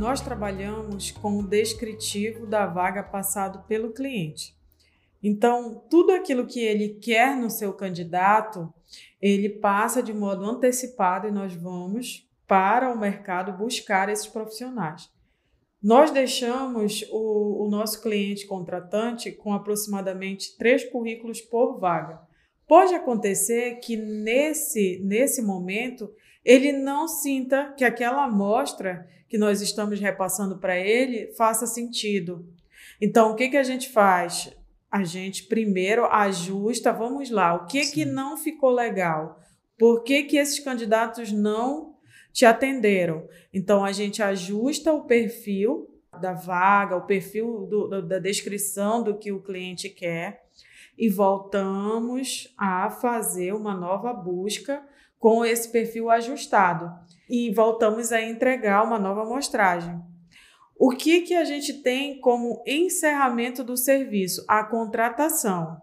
nós trabalhamos com o descritivo da vaga passado pelo cliente. Então, tudo aquilo que ele quer no seu candidato, ele passa de modo antecipado e nós vamos para o mercado buscar esses profissionais. Nós deixamos o, o nosso cliente contratante com aproximadamente três currículos por vaga. Pode acontecer que nesse, nesse momento ele não sinta que aquela amostra que nós estamos repassando para ele faça sentido. Então, o que, que a gente faz? A gente primeiro ajusta, vamos lá, o que, que não ficou legal? Por que, que esses candidatos não te atenderam? Então, a gente ajusta o perfil da vaga, o perfil do, da descrição do que o cliente quer e voltamos a fazer uma nova busca com esse perfil ajustado e voltamos a entregar uma nova amostragem. O que, que a gente tem como encerramento do serviço? A contratação.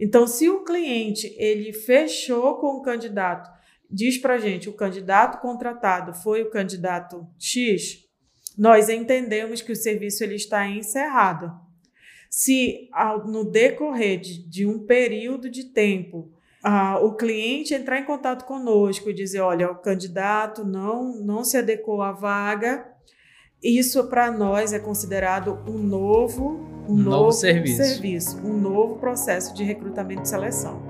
Então, se o cliente ele fechou com o candidato, diz para gente, o candidato contratado foi o candidato X, nós entendemos que o serviço ele está encerrado. Se no decorrer de, de um período de tempo ah, o cliente entrar em contato conosco e dizer, olha, o candidato não, não se adequou à vaga, isso para nós é considerado um novo, um, um novo, novo serviço. serviço, um novo processo de recrutamento e seleção.